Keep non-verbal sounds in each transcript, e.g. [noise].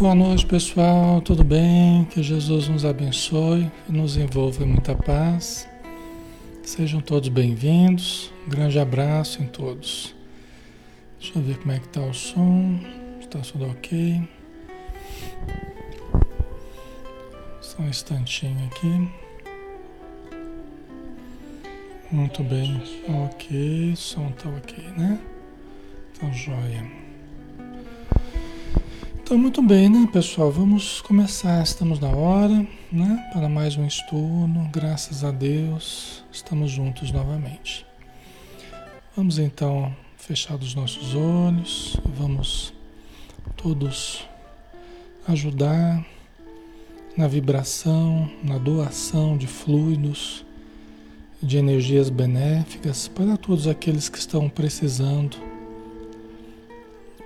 Boa noite, pessoal. Tudo bem? Que Jesus nos abençoe e nos envolva em muita paz. Sejam todos bem-vindos. Um grande abraço em todos. Deixa eu ver como é que tá o som. Está tudo ok. Só um instantinho aqui. Muito bem. Ok, o som tá ok, né? Então, joia. Então, muito bem, né, pessoal? Vamos começar. Estamos na hora, né? Para mais um estudo. Graças a Deus, estamos juntos novamente. Vamos então fechar os nossos olhos. Vamos todos ajudar na vibração, na doação de fluidos, de energias benéficas para todos aqueles que estão precisando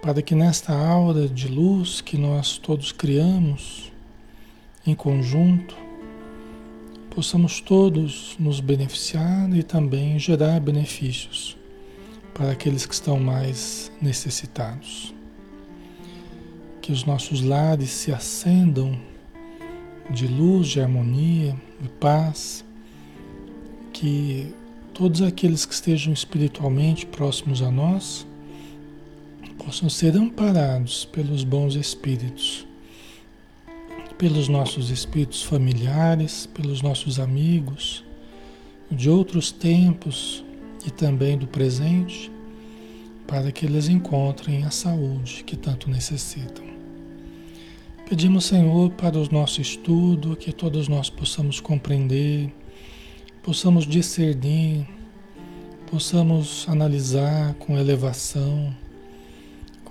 para que nesta aura de luz que nós todos criamos em conjunto, possamos todos nos beneficiar e também gerar benefícios para aqueles que estão mais necessitados. Que os nossos lares se acendam de luz, de harmonia, de paz, que todos aqueles que estejam espiritualmente próximos a nós possam ser amparados pelos bons espíritos, pelos nossos espíritos familiares, pelos nossos amigos de outros tempos e também do presente, para que eles encontrem a saúde que tanto necessitam. Pedimos, Senhor, para o nosso estudo, que todos nós possamos compreender, possamos discernir, possamos analisar com elevação,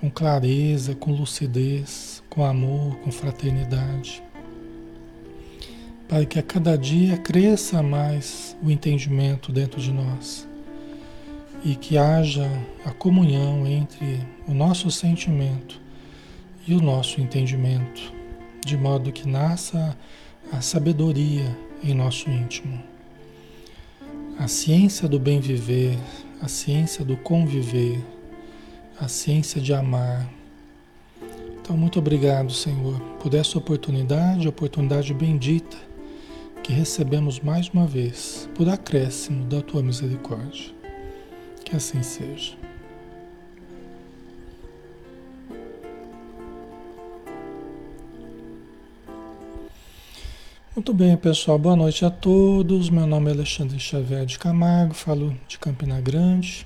com clareza, com lucidez, com amor, com fraternidade. Para que a cada dia cresça mais o entendimento dentro de nós e que haja a comunhão entre o nosso sentimento e o nosso entendimento, de modo que nasça a sabedoria em nosso íntimo. A ciência do bem viver, a ciência do conviver, a ciência de amar. Então, muito obrigado, Senhor, por essa oportunidade, oportunidade bendita que recebemos mais uma vez, por acréscimo da tua misericórdia. Que assim seja. Muito bem, pessoal. Boa noite a todos. Meu nome é Alexandre Xavier de Camargo, falo de Campina Grande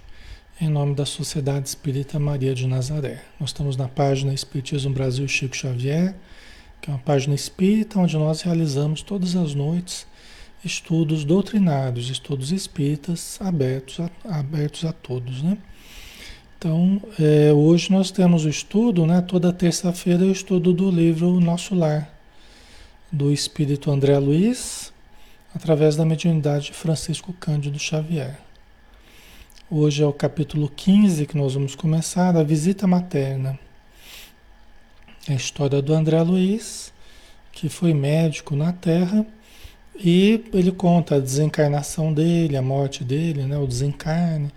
em nome da Sociedade Espírita Maria de Nazaré. Nós estamos na página Espiritismo Brasil Chico Xavier, que é uma página espírita onde nós realizamos todas as noites estudos doutrinários, estudos espíritas abertos a, abertos a todos, né? Então, é, hoje nós temos o estudo, né? Toda terça-feira o estudo do livro Nosso Lar, do Espírito André Luiz, através da mediunidade de Francisco Cândido Xavier. Hoje é o capítulo 15 que nós vamos começar, a visita materna. É a história do André Luiz, que foi médico na Terra, e ele conta a desencarnação dele, a morte dele, né, o desencarne,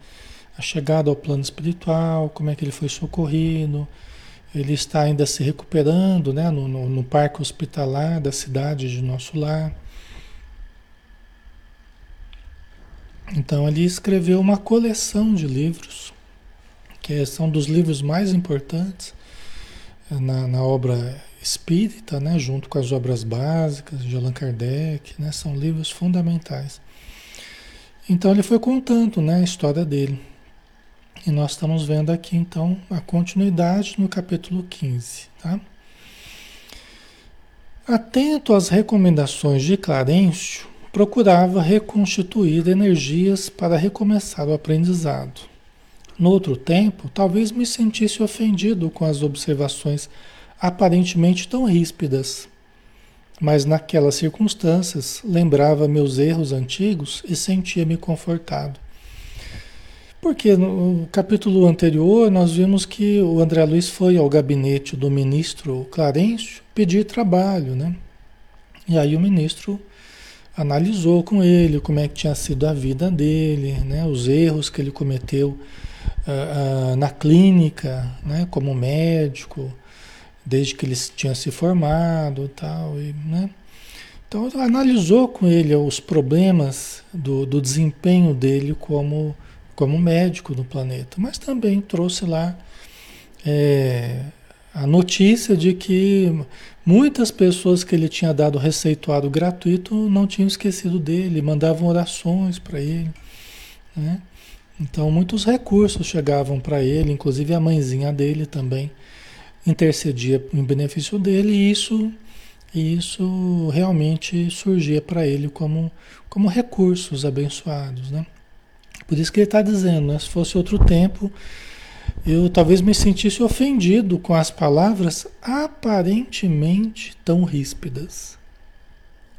a chegada ao plano espiritual, como é que ele foi socorrido. Ele está ainda se recuperando né, no, no, no parque hospitalar da cidade de Nosso Lar. Então ele escreveu uma coleção de livros, que são dos livros mais importantes eh, na, na obra espírita, né, junto com as obras básicas de Allan Kardec, né, são livros fundamentais. Então ele foi contando né, a história dele. E nós estamos vendo aqui então a continuidade no capítulo 15. Tá? Atento às recomendações de Clarencio, procurava reconstituir energias para recomeçar o aprendizado. No outro tempo, talvez me sentisse ofendido com as observações aparentemente tão ríspidas, mas naquelas circunstâncias lembrava meus erros antigos e sentia-me confortado. Porque no capítulo anterior nós vimos que o André Luiz foi ao gabinete do ministro Clarencio pedir trabalho, né? E aí o ministro analisou com ele como é que tinha sido a vida dele, né, os erros que ele cometeu uh, uh, na clínica, né, como médico, desde que ele tinha se formado tal, e, né? Então analisou com ele os problemas do, do desempenho dele como, como médico no planeta, mas também trouxe lá é, a notícia de que muitas pessoas que ele tinha dado receituário gratuito não tinham esquecido dele, mandavam orações para ele. Né? Então muitos recursos chegavam para ele, inclusive a mãezinha dele também intercedia em benefício dele, e isso isso realmente surgia para ele como, como recursos abençoados, né? Por isso que ele está dizendo, né? se fosse outro tempo, eu talvez me sentisse ofendido com as palavras aparentemente tão ríspidas.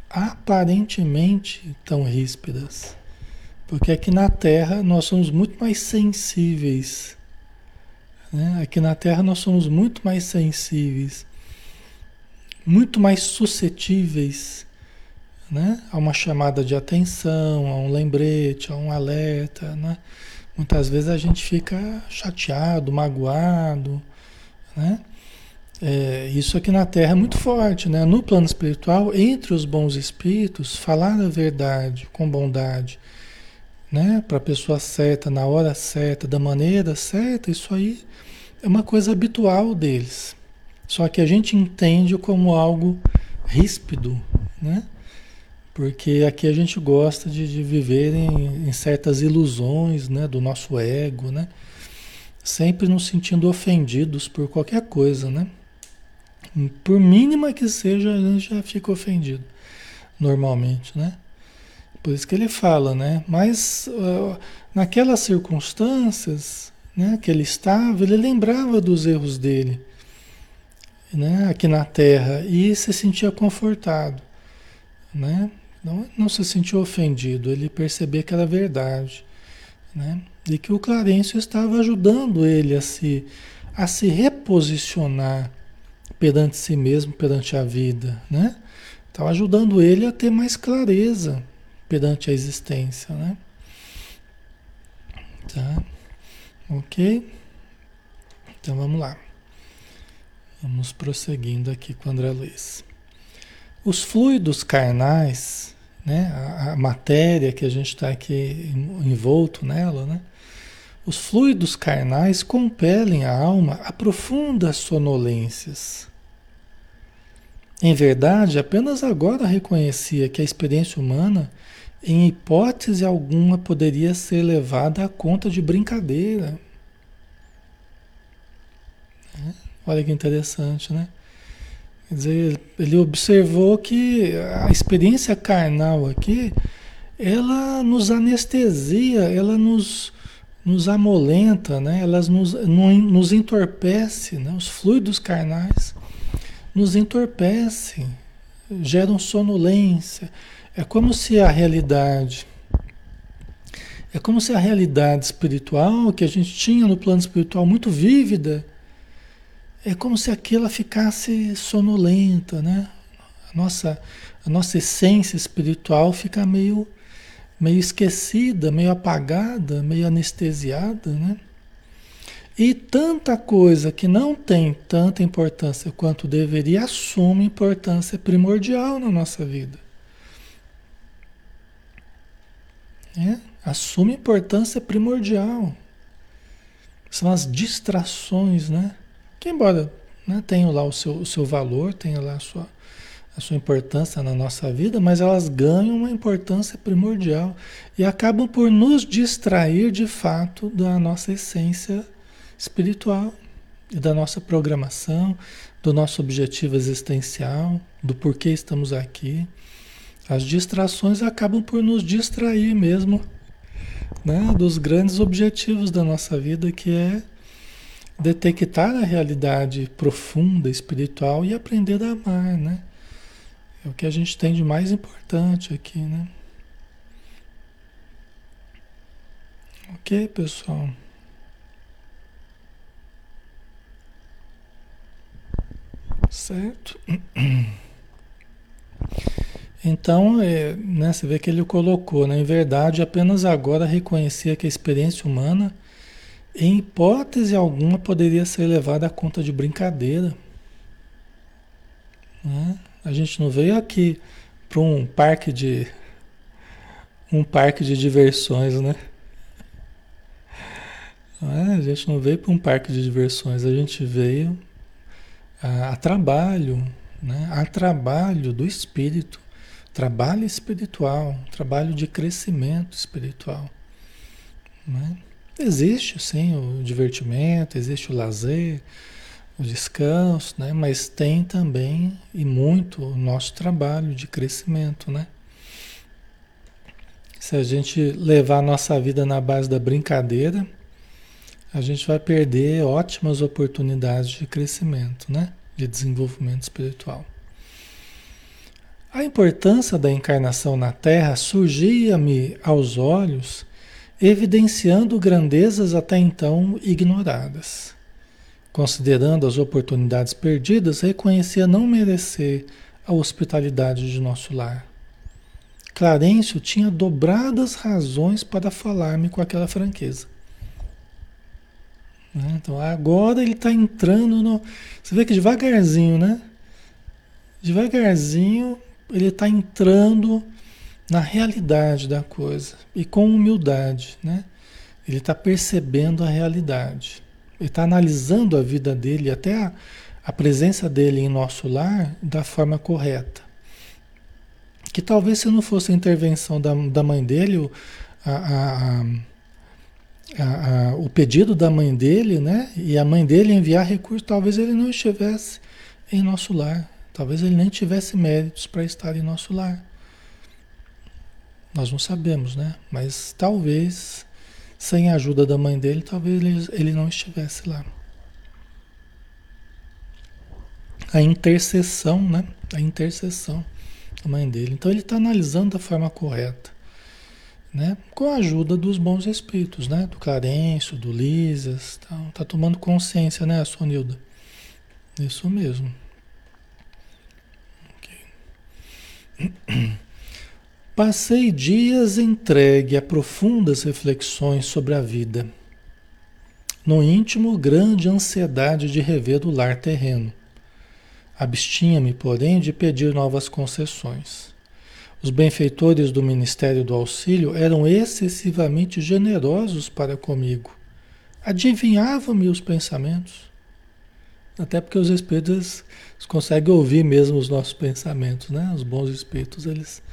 Aparentemente tão ríspidas. Porque aqui na Terra nós somos muito mais sensíveis. Né? Aqui na Terra nós somos muito mais sensíveis muito mais suscetíveis né, a uma chamada de atenção, a um lembrete, a um alerta. Né? Muitas vezes a gente fica chateado, magoado. Né? É, isso aqui na Terra é muito forte. Né? No plano espiritual, entre os bons espíritos, falar a verdade com bondade. Né, para a pessoa certa, na hora certa, da maneira certa, isso aí é uma coisa habitual deles. Só que a gente entende como algo ríspido, né? Porque aqui a gente gosta de, de viver em, em, certas ilusões né, do nosso ego, né? Sempre nos sentindo ofendidos por qualquer coisa, né? Por mínima que seja, a gente já fica ofendido, normalmente, né? Por isso que ele fala, né? Mas uh, naquelas circunstâncias né, que ele estava, ele lembrava dos erros dele né, aqui na Terra e se sentia confortado, né? Não, não se sentia ofendido, ele percebia que era verdade, né? E que o Clarencio estava ajudando ele a se, a se reposicionar perante si mesmo, perante a vida, né? Estava ajudando ele a ter mais clareza perante a existência, né? Tá? Ok? Então vamos lá. Vamos prosseguindo aqui com André Luiz. Os fluidos carnais, né, a, a matéria que a gente está aqui envolto nela, né, os fluidos carnais compelem a alma a profundas sonolências. Em verdade, apenas agora reconhecia que a experiência humana, em hipótese alguma, poderia ser levada à conta de brincadeira. Olha que interessante, né? Quer dizer, ele observou que a experiência carnal aqui, ela nos anestesia, ela nos, nos amolenta, né? Elas nos, nos entorpece, né? Os fluidos carnais nos entorpecem, geram sonolência. É como se a realidade é como se a realidade espiritual que a gente tinha no plano espiritual muito vívida, é como se aquilo ficasse sonolenta, né? A nossa, a nossa essência espiritual fica meio, meio esquecida, meio apagada, meio anestesiada, né? E tanta coisa que não tem tanta importância quanto deveria assume importância primordial na nossa vida. É? Assume importância primordial. São as distrações, né? Que embora né, tenham lá o seu, o seu valor, tenha lá a sua, a sua importância na nossa vida, mas elas ganham uma importância primordial e acabam por nos distrair de fato da nossa essência espiritual e da nossa programação, do nosso objetivo existencial, do porquê estamos aqui. As distrações acabam por nos distrair mesmo né, dos grandes objetivos da nossa vida, que é detectar a realidade profunda, espiritual e aprender a amar, né? É o que a gente tem de mais importante aqui, né? Ok, pessoal? Certo? [clears throat] Então, é, né, você vê que ele colocou, né? Em verdade, apenas agora reconhecia que a experiência humana em hipótese alguma poderia ser levada à conta de brincadeira. Né? A gente não veio aqui para um parque de um parque de diversões, né? É, a gente não veio para um parque de diversões, a gente veio a, a trabalho, né? a trabalho do espírito, trabalho espiritual, trabalho de crescimento espiritual. Né? Existe sim o divertimento, existe o lazer, o descanso, né? mas tem também e muito o nosso trabalho de crescimento. Né? Se a gente levar a nossa vida na base da brincadeira, a gente vai perder ótimas oportunidades de crescimento, né? de desenvolvimento espiritual. A importância da encarnação na Terra surgia-me aos olhos, evidenciando grandezas até então ignoradas. Considerando as oportunidades perdidas, reconhecia não merecer a hospitalidade de nosso lar. Clarencio tinha dobradas razões para falar-me com aquela franqueza. Né? Então agora ele está entrando no. Você vê que devagarzinho, né? Devagarzinho ele está entrando na realidade da coisa e com humildade, né? Ele está percebendo a realidade. Ele está analisando a vida dele, até a, a presença dele em nosso lar, da forma correta. Que talvez se não fosse a intervenção da, da mãe dele, a, a, o pedido da mãe dele, né? E a mãe dele enviar recursos, talvez ele não estivesse em nosso lar. Talvez ele nem tivesse méritos para estar em nosso lar. Nós não sabemos, né? Mas talvez, sem a ajuda da mãe dele, talvez ele, ele não estivesse lá. A intercessão, né? A intercessão da mãe dele. Então ele está analisando da forma correta né? Com a ajuda dos bons espíritos, né? Do Clarencio, do Lisas, tá, tá tomando consciência, né, Sonilda? Isso mesmo. Okay. [clears throat] Passei dias entregue a profundas reflexões sobre a vida. No íntimo, grande ansiedade de rever o lar terreno. Abstinha-me, porém, de pedir novas concessões. Os benfeitores do Ministério do Auxílio eram excessivamente generosos para comigo. Adivinhavam-me os pensamentos. Até porque os espíritos conseguem ouvir mesmo os nossos pensamentos, né? Os bons espíritos, eles,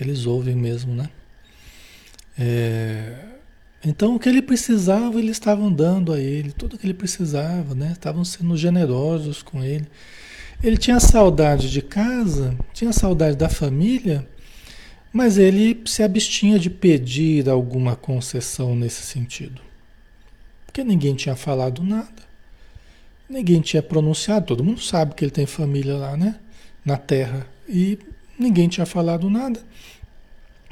eles ouvem mesmo, né? É... Então, o que ele precisava, eles estavam dando a ele, tudo o que ele precisava, né? Estavam sendo generosos com ele. Ele tinha saudade de casa, tinha saudade da família, mas ele se abstinha de pedir alguma concessão nesse sentido. Porque ninguém tinha falado nada. Ninguém tinha pronunciado. Todo mundo sabe que ele tem família lá, né? Na terra. E ninguém tinha falado nada.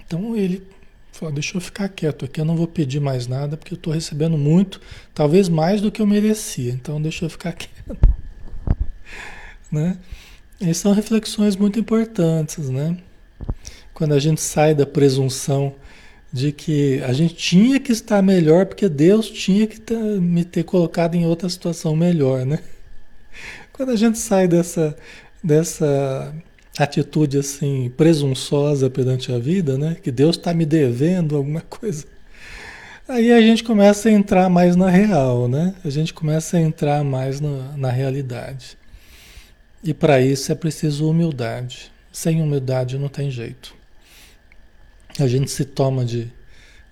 Então ele falou: deixa eu ficar quieto aqui, eu não vou pedir mais nada, porque eu estou recebendo muito, talvez mais do que eu merecia. Então deixa eu ficar [laughs] quieto. né? Essas são reflexões muito importantes, né? quando a gente sai da presunção de que a gente tinha que estar melhor porque Deus tinha que ter, me ter colocado em outra situação melhor, né? Quando a gente sai dessa, dessa atitude assim presunçosa perante a vida, né? Que Deus está me devendo alguma [laughs] coisa. Aí a gente começa a entrar mais na real, né? A gente começa a entrar mais na, na realidade. E para isso é preciso humildade. Sem humildade não tem jeito a gente se toma de,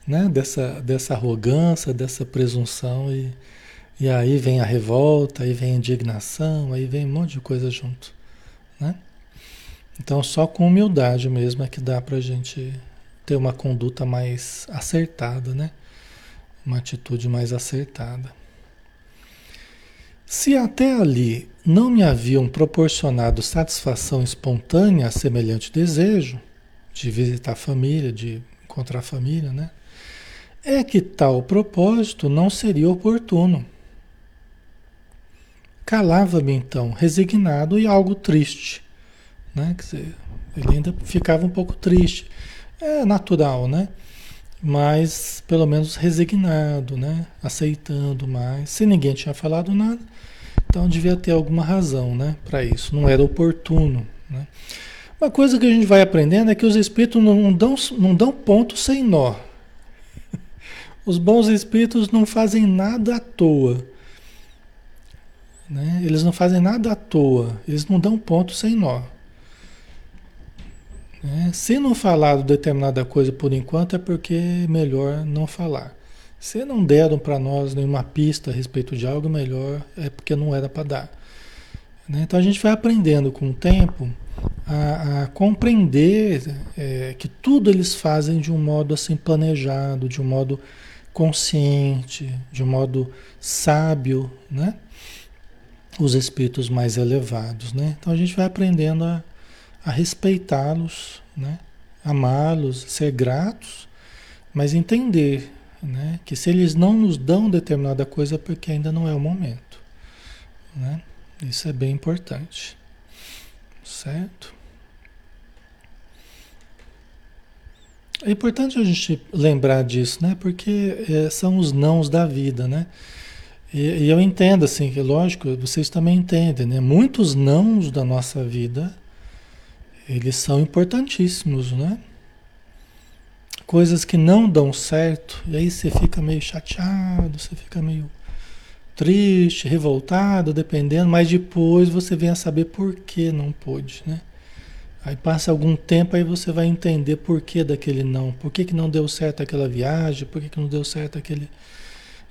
né, dessa, dessa arrogância, dessa presunção e, e aí vem a revolta, aí vem a indignação, aí vem um monte de coisa junto, né? Então só com humildade mesmo é que dá para a gente ter uma conduta mais acertada, né? Uma atitude mais acertada. Se até ali não me haviam proporcionado satisfação espontânea a semelhante desejo, de visitar a família, de encontrar a família, né? É que tal propósito não seria oportuno. Calava-me então, resignado e algo triste, né? Dizer, ele ainda ficava um pouco triste. É natural, né? Mas pelo menos resignado, né? Aceitando mais. Se ninguém tinha falado nada, Então devia ter alguma razão, né, para isso. Não era oportuno, né? Uma coisa que a gente vai aprendendo é que os espíritos não dão, não dão ponto sem nó. [laughs] Os bons espíritos não fazem nada à toa. Né? Eles não fazem nada à toa. Eles não dão ponto sem nó. Né? Se não falar determinada coisa por enquanto, é porque é melhor não falar. Se não deram para nós nenhuma pista a respeito de algo, melhor é porque não era para dar. Né? Então a gente vai aprendendo com o tempo a, a compreender é, que tudo eles fazem de um modo assim planejado, de um modo consciente, de um modo sábio, né? Os espíritos mais elevados, né? Então a gente vai aprendendo a, a respeitá-los, né? Amá-los, ser gratos, mas entender né? Que se eles não nos dão determinada coisa é porque ainda não é o momento, né? Isso é bem importante, certo? É importante a gente lembrar disso, né? Porque é, são os nãos da vida, né? E, e, eu entendo, assim, que lógico, vocês também entendem, né? Muitos nãos da nossa vida, eles são importantíssimos, né? coisas que não dão certo, e aí você fica meio chateado, você fica meio triste, revoltado, dependendo, mas depois você vem a saber por que não pôde, né? Aí passa algum tempo, aí você vai entender por que daquele não, por que, que não deu certo aquela viagem, por que, que não deu certo aquele,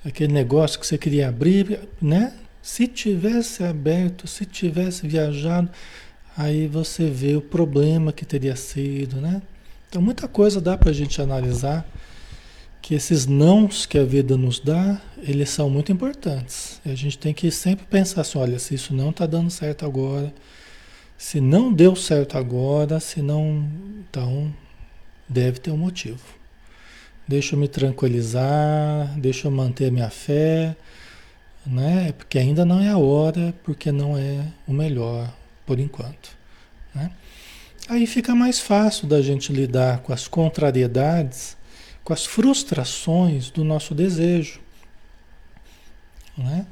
aquele negócio que você queria abrir, né? Se tivesse aberto, se tivesse viajado, aí você vê o problema que teria sido, né? Então, muita coisa dá para a gente analisar que esses nãos que a vida nos dá, eles são muito importantes. E a gente tem que sempre pensar assim, olha, se isso não está dando certo agora, se não deu certo agora, se não, então deve ter um motivo. Deixa eu me tranquilizar, deixa eu manter a minha fé, né? Porque ainda não é a hora, porque não é o melhor por enquanto, né? Aí fica mais fácil da gente lidar com as contrariedades, com as frustrações do nosso desejo. Né?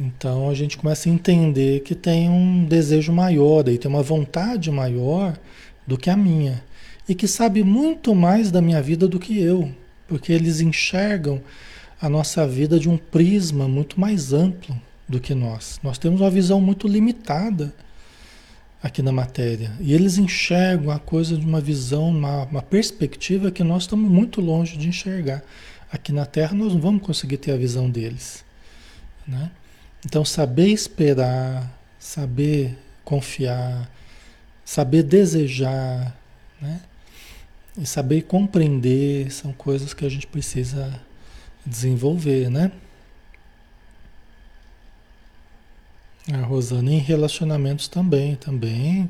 Então a gente começa a entender que tem um desejo maior, e tem uma vontade maior do que a minha. E que sabe muito mais da minha vida do que eu, porque eles enxergam a nossa vida de um prisma muito mais amplo do que nós. Nós temos uma visão muito limitada aqui na matéria. E eles enxergam a coisa de uma visão, uma, uma perspectiva que nós estamos muito longe de enxergar. Aqui na Terra nós não vamos conseguir ter a visão deles. Né? Então, saber esperar, saber confiar, saber desejar, né? E saber compreender são coisas que a gente precisa desenvolver, né? A Rosana, em relacionamentos também, também.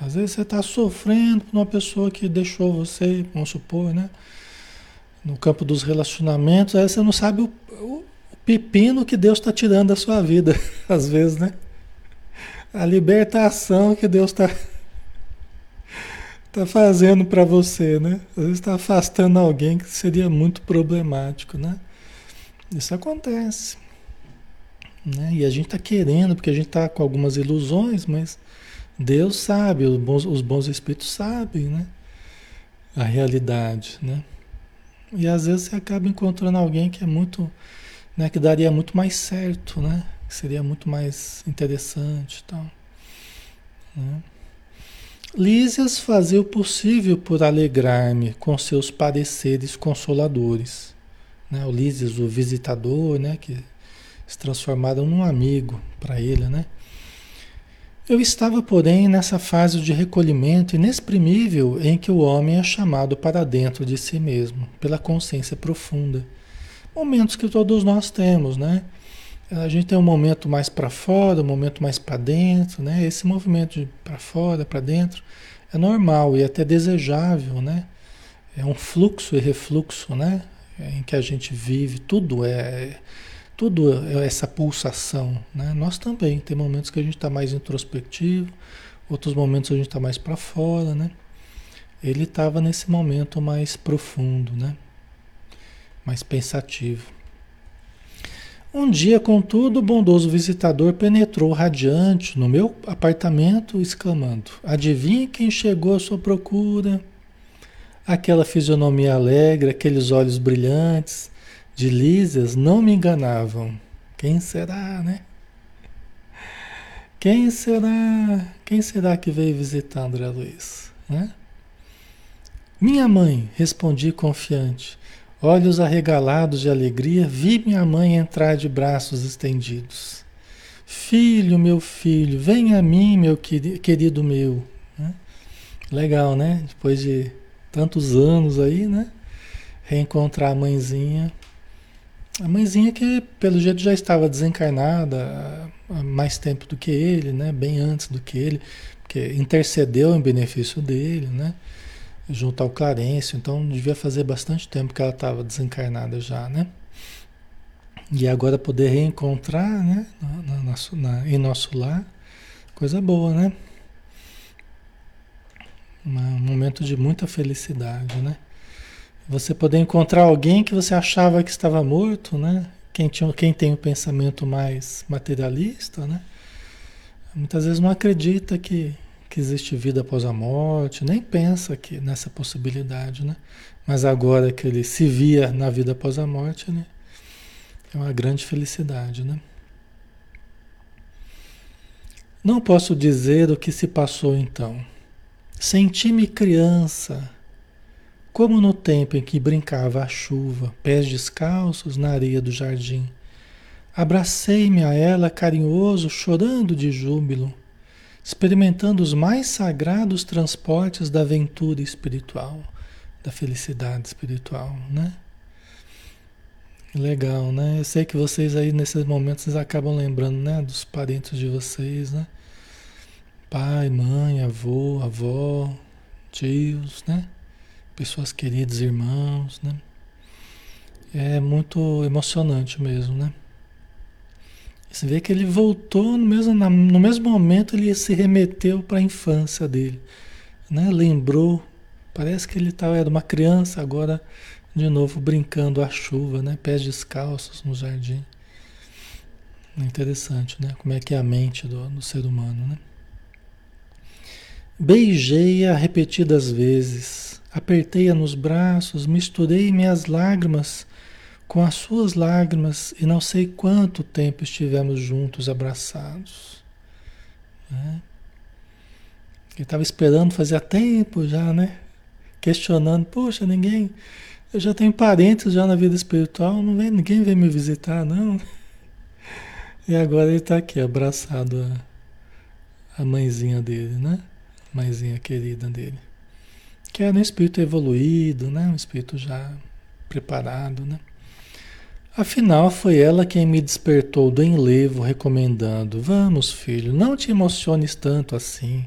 Às vezes você está sofrendo por uma pessoa que deixou você, vamos supor, né? No campo dos relacionamentos, aí você não sabe o, o, o pepino que Deus está tirando da sua vida, [laughs] às vezes, né? A libertação que Deus está [laughs] tá fazendo para você, né? Às vezes está afastando alguém que seria muito problemático, né? Isso acontece. Né? E a gente está querendo, porque a gente está com algumas ilusões, mas Deus sabe, os bons, os bons espíritos sabem né? a realidade. Né? E às vezes você acaba encontrando alguém que é muito, né, que daria muito mais certo, né? que seria muito mais interessante. Tal, né? Lísias fazia o possível por alegrar-me com seus pareceres consoladores. Né? O Lísias, o visitador, né? que se transformaram num amigo para ele, né? Eu estava, porém, nessa fase de recolhimento inexprimível em que o homem é chamado para dentro de si mesmo, pela consciência profunda. Momentos que todos nós temos, né? A gente tem um momento mais para fora, um momento mais para dentro, né? Esse movimento de para fora, para dentro, é normal e até desejável, né? É um fluxo e refluxo, né? Em que a gente vive, tudo é tudo é essa pulsação, né? Nós também tem momentos que a gente está mais introspectivo, outros momentos a gente está mais para fora, né? Ele estava nesse momento mais profundo, né? Mais pensativo. Um dia, contudo, o bondoso visitador penetrou radiante no meu apartamento, exclamando: Adivinhe quem chegou à sua procura? Aquela fisionomia alegre, aqueles olhos brilhantes, de lísias, não me enganavam. Quem será, né? Quem será? Quem será que veio visitar André Luiz? Né? Minha mãe, respondi confiante. Olhos arregalados de alegria, vi minha mãe entrar de braços estendidos. Filho, meu filho, vem a mim, meu querido meu. Né? Legal, né? Depois de tantos anos aí, né? Reencontrar a mãezinha. A mãezinha que, pelo jeito, já estava desencarnada há mais tempo do que ele, né? Bem antes do que ele, porque intercedeu em benefício dele, né? junto ao Clarencio, então devia fazer bastante tempo que ela estava desencarnada já, né? E agora poder reencontrar, né, na, na, na, em nosso lar, coisa boa, né? Um momento de muita felicidade, né? Você poder encontrar alguém que você achava que estava morto, né? Quem, tinha, quem tem o um pensamento mais materialista, né? Muitas vezes não acredita que, que existe vida após a morte, nem pensa que nessa possibilidade, né? Mas agora que ele se via na vida após a morte, né? É uma grande felicidade, né? Não posso dizer o que se passou então. Senti-me criança, como no tempo em que brincava a chuva, pés descalços na areia do jardim. Abracei-me a ela carinhoso, chorando de júbilo experimentando os mais sagrados transportes da aventura espiritual, da felicidade espiritual, né? Legal, né? Eu sei que vocês aí nesses momentos vocês acabam lembrando, né, dos parentes de vocês, né? Pai, mãe, avô, avó, tios, né? Pessoas queridas, irmãos, né? É muito emocionante mesmo, né? Você vê que ele voltou no mesmo, no mesmo momento, ele se remeteu para a infância dele. Né? Lembrou, parece que ele tava, era uma criança, agora de novo brincando à chuva, né? pés descalços no jardim. Interessante, né? Como é que é a mente do, do ser humano, né? Beijei-a repetidas vezes, apertei-a nos braços, misturei minhas lágrimas com as suas lágrimas e não sei quanto tempo estivemos juntos abraçados. Né? Ele estava esperando fazia tempo já, né? Questionando, poxa, ninguém. Eu já tenho parentes já na vida espiritual, não vem, ninguém vem me visitar, não. E agora ele está aqui, abraçado a, a mãezinha dele, né? A mãezinha querida dele. Que era um espírito evoluído, né? Um espírito já preparado, né? Afinal, foi ela quem me despertou do enlevo, recomendando: Vamos, filho, não te emociones tanto assim.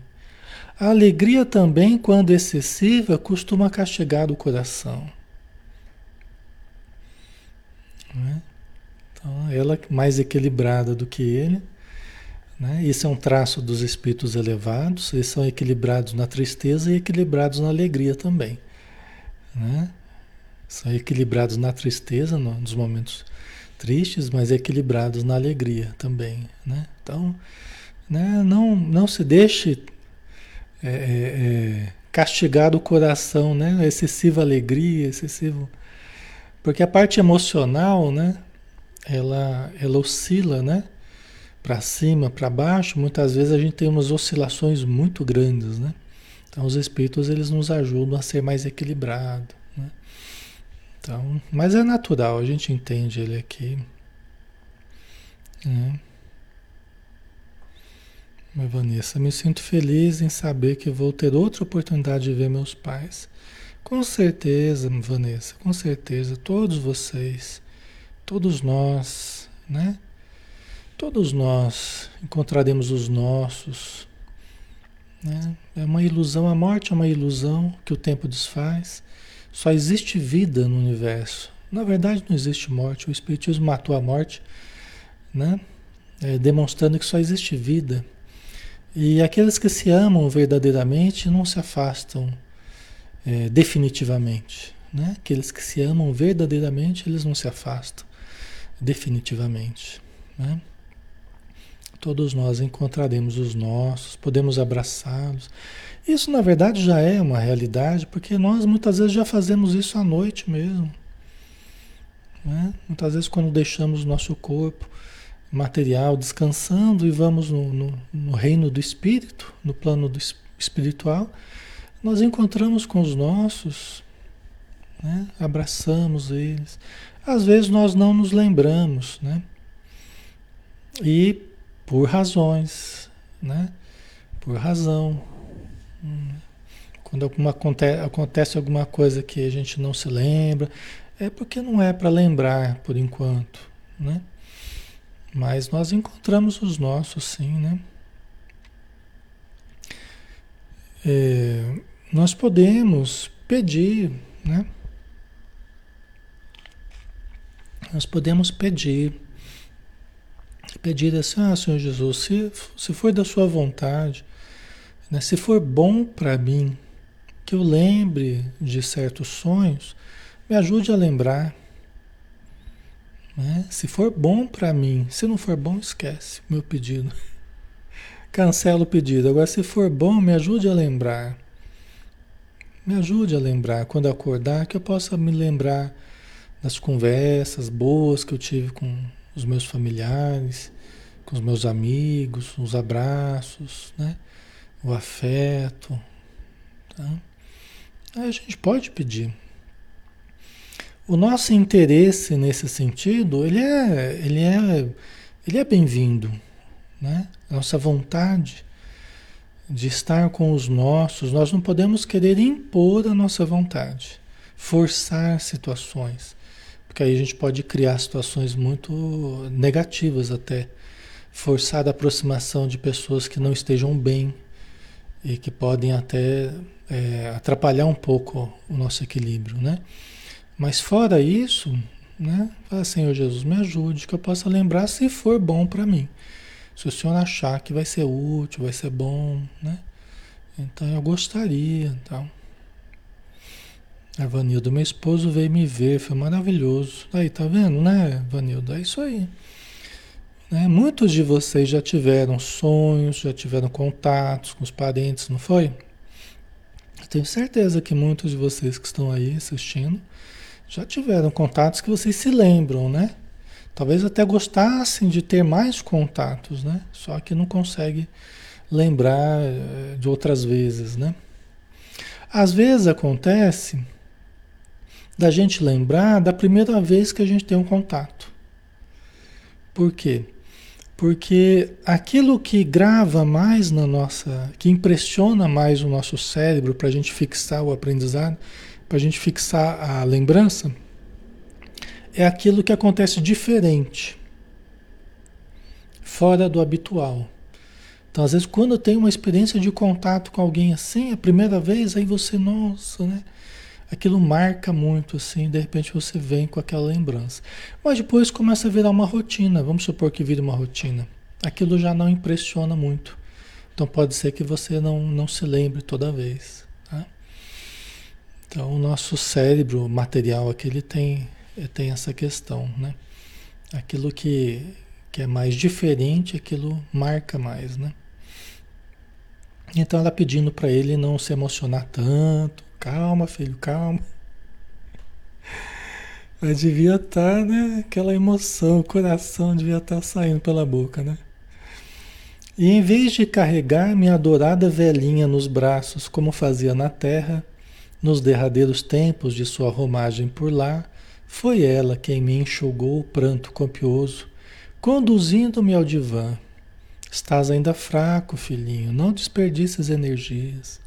A alegria também, quando excessiva, costuma castigar o coração. Né? Então, ela mais equilibrada do que ele. Né? Isso é um traço dos espíritos elevados. Eles são equilibrados na tristeza e equilibrados na alegria também. Né? São equilibrados na tristeza, no, nos momentos tristes, mas equilibrados na alegria também. Né? Então, né, não, não se deixe é, é, é, castigar o coração, né? excessiva alegria, excessivo. Porque a parte emocional, né? ela, ela oscila, né? Para cima, para baixo, muitas vezes a gente tem umas oscilações muito grandes, né? Então os espíritos eles nos ajudam a ser mais equilibrado. Então, mas é natural, a gente entende ele aqui. Né? Mas Vanessa, me sinto feliz em saber que vou ter outra oportunidade de ver meus pais. Com certeza, Vanessa, com certeza, todos vocês, todos nós, né? Todos nós encontraremos os nossos. Né? É uma ilusão, a morte é uma ilusão que o tempo desfaz. Só existe vida no universo. Na verdade, não existe morte. O Espiritismo matou a morte, né? É, demonstrando que só existe vida. E aqueles que se amam verdadeiramente não se afastam é, definitivamente. Né? Aqueles que se amam verdadeiramente, eles não se afastam definitivamente. Né? Todos nós encontraremos os nossos, podemos abraçá-los. Isso, na verdade, já é uma realidade, porque nós muitas vezes já fazemos isso à noite mesmo. Né? Muitas vezes, quando deixamos nosso corpo material descansando e vamos no, no, no reino do espírito, no plano espiritual, nós encontramos com os nossos, né? abraçamos eles. Às vezes nós não nos lembramos, né? E por razões, né? Por razão. Quando alguma, acontece alguma coisa que a gente não se lembra, é porque não é para lembrar por enquanto, né? Mas nós encontramos os nossos, sim, né? É, nós podemos pedir, né? Nós podemos pedir, pedir assim, ah, Senhor Jesus, se, se for da sua vontade, né, se for bom para mim, que eu lembre de certos sonhos, me ajude a lembrar. Né? Se for bom para mim, se não for bom, esquece meu pedido. [laughs] Cancela o pedido. Agora, se for bom, me ajude a lembrar. Me ajude a lembrar quando acordar, que eu possa me lembrar das conversas boas que eu tive com os meus familiares, com os meus amigos, os abraços, né? o afeto. Tá? Aí a gente pode pedir. O nosso interesse nesse sentido, ele é, ele é, ele é bem-vindo, né? Nossa vontade de estar com os nossos, nós não podemos querer impor a nossa vontade, forçar situações, porque aí a gente pode criar situações muito negativas até, forçar a aproximação de pessoas que não estejam bem e que podem até é, atrapalhar um pouco o nosso equilíbrio, né? Mas fora isso, né? Fala, Senhor Jesus, me ajude, que eu possa lembrar se for bom para mim. Se o Senhor achar que vai ser útil, vai ser bom, né? Então eu gostaria, então. A Vanilda, meu esposo veio me ver, foi maravilhoso. Aí, tá vendo, né, Vanilda? É isso aí. Né? Muitos de vocês já tiveram sonhos, já tiveram contatos com os parentes, não foi? Eu tenho certeza que muitos de vocês que estão aí assistindo já tiveram contatos que vocês se lembram, né? Talvez até gostassem de ter mais contatos, né? Só que não consegue lembrar eh, de outras vezes, né? Às vezes acontece da gente lembrar da primeira vez que a gente tem um contato. Por quê? Porque aquilo que grava mais na nossa, que impressiona mais o nosso cérebro para a gente fixar o aprendizado, para a gente fixar a lembrança, é aquilo que acontece diferente, fora do habitual. Então, às vezes, quando tem uma experiência de contato com alguém assim, a primeira vez, aí você, nossa, né? Aquilo marca muito, assim, de repente você vem com aquela lembrança. Mas depois começa a virar uma rotina, vamos supor que vira uma rotina. Aquilo já não impressiona muito. Então pode ser que você não, não se lembre toda vez. Então, o nosso cérebro material aqui, ele tem, ele tem essa questão, né? Aquilo que, que é mais diferente, aquilo marca mais, né? Então, ela pedindo para ele não se emocionar tanto. Calma, filho, calma. Mas devia estar, tá, né? Aquela emoção, o coração devia estar tá saindo pela boca, né? E em vez de carregar minha adorada velhinha nos braços, como fazia na terra, nos derradeiros tempos de sua romagem por lá, foi ela quem me enxugou o pranto copioso, conduzindo-me ao divã. Estás ainda fraco, filhinho, não desperdices energias.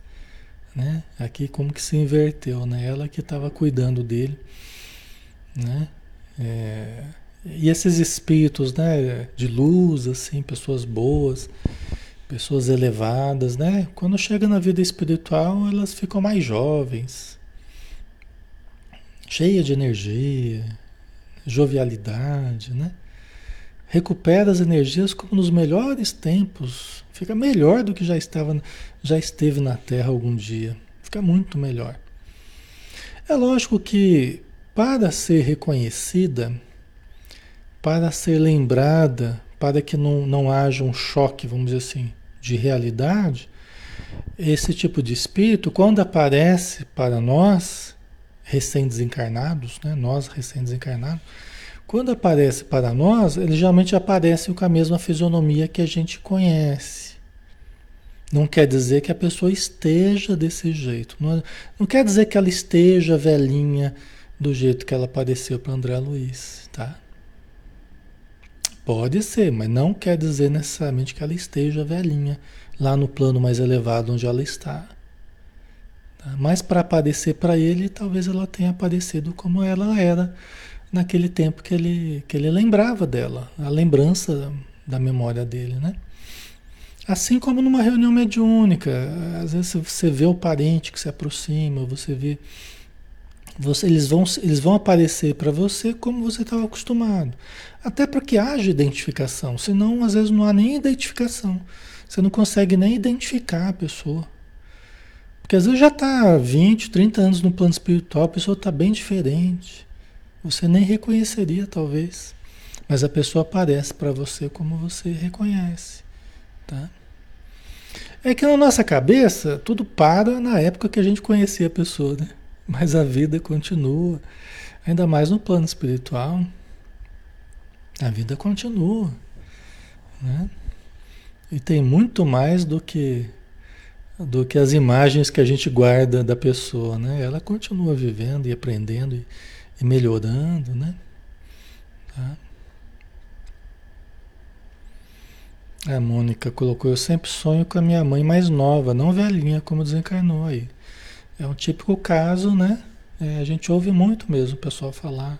Né? Aqui como que se inverteu, né? Ela que estava cuidando dele, né? É... E esses espíritos, né, de luz, assim, pessoas boas, pessoas elevadas, né? Quando chega na vida espiritual, elas ficam mais jovens, cheia de energia, jovialidade, né? Recupera as energias como nos melhores tempos, fica melhor do que já estava, já esteve na Terra algum dia, fica muito melhor. É lógico que para ser reconhecida, para ser lembrada, para que não, não haja um choque, vamos dizer assim, de realidade, esse tipo de espírito, quando aparece para nós, recém-desencarnados, né? nós recém-desencarnados, quando aparece para nós, ele geralmente aparece com a mesma fisionomia que a gente conhece. Não quer dizer que a pessoa esteja desse jeito. Não, não quer dizer que ela esteja velhinha do jeito que ela apareceu para André Luiz, tá? Pode ser, mas não quer dizer necessariamente que ela esteja velhinha lá no plano mais elevado onde ela está. Tá? Mas para aparecer para ele, talvez ela tenha aparecido como ela era naquele tempo que ele, que ele lembrava dela, a lembrança da memória dele, né? Assim como numa reunião mediúnica, às vezes você vê o parente que se aproxima, você vê. Você, eles, vão, eles vão aparecer para você como você estava acostumado. Até para que haja identificação, senão às vezes não há nem identificação. Você não consegue nem identificar a pessoa. Porque às vezes já está 20, 30 anos no plano espiritual, a pessoa está bem diferente. Você nem reconheceria, talvez. Mas a pessoa aparece para você como você reconhece. Tá? É que na nossa cabeça tudo para na época que a gente conhecia a pessoa, né? Mas a vida continua, ainda mais no plano espiritual. A vida continua, né? E tem muito mais do que do que as imagens que a gente guarda da pessoa, né? Ela continua vivendo e aprendendo e, e melhorando, né? Tá? A Mônica colocou, eu sempre sonho com a minha mãe mais nova, não velhinha como desencarnou aí. É um típico caso, né? É, a gente ouve muito mesmo o pessoal falar.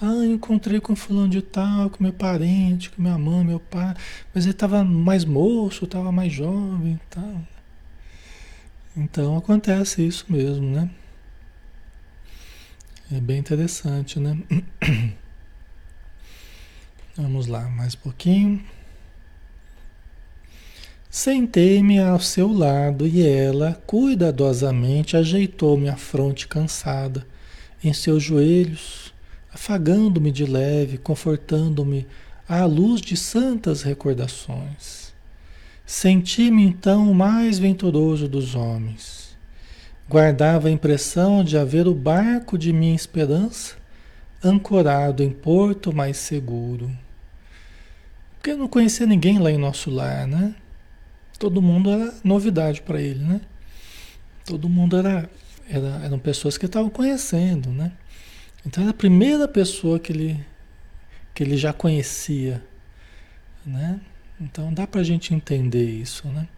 Ah, encontrei com fulano de tal, com meu parente, com minha mãe, meu pai, mas ele estava mais moço, estava mais jovem e tal. Então acontece isso mesmo, né? É bem interessante, né? [clears throat] Vamos lá, mais um pouquinho. Sentei-me ao seu lado e ela, cuidadosamente, ajeitou-me a fronte cansada em seus joelhos, afagando-me de leve, confortando-me à luz de santas recordações. Senti-me então o mais venturoso dos homens. Guardava a impressão de haver o barco de minha esperança ancorado em porto mais seguro. Porque eu não conhecia ninguém lá em nosso lar, né? Todo mundo era novidade para ele, né? Todo mundo era, era eram pessoas que estavam conhecendo, né? Então era a primeira pessoa que ele que ele já conhecia, né? Então dá para a gente entender isso, né?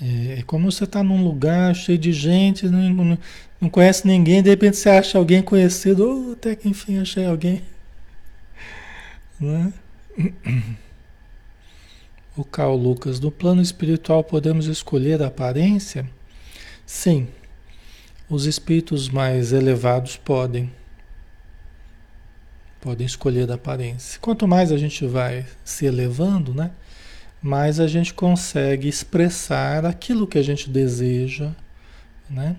É, é como você está num lugar cheio de gente, não, não, não, conhece ninguém, de repente você acha alguém conhecido, oh, até que enfim achei alguém, [laughs] né? [clears throat] o Carl Lucas, no plano espiritual podemos escolher a aparência? Sim, os espíritos mais elevados podem. Podem escolher a aparência. Quanto mais a gente vai se elevando, né? Mais a gente consegue expressar aquilo que a gente deseja, né?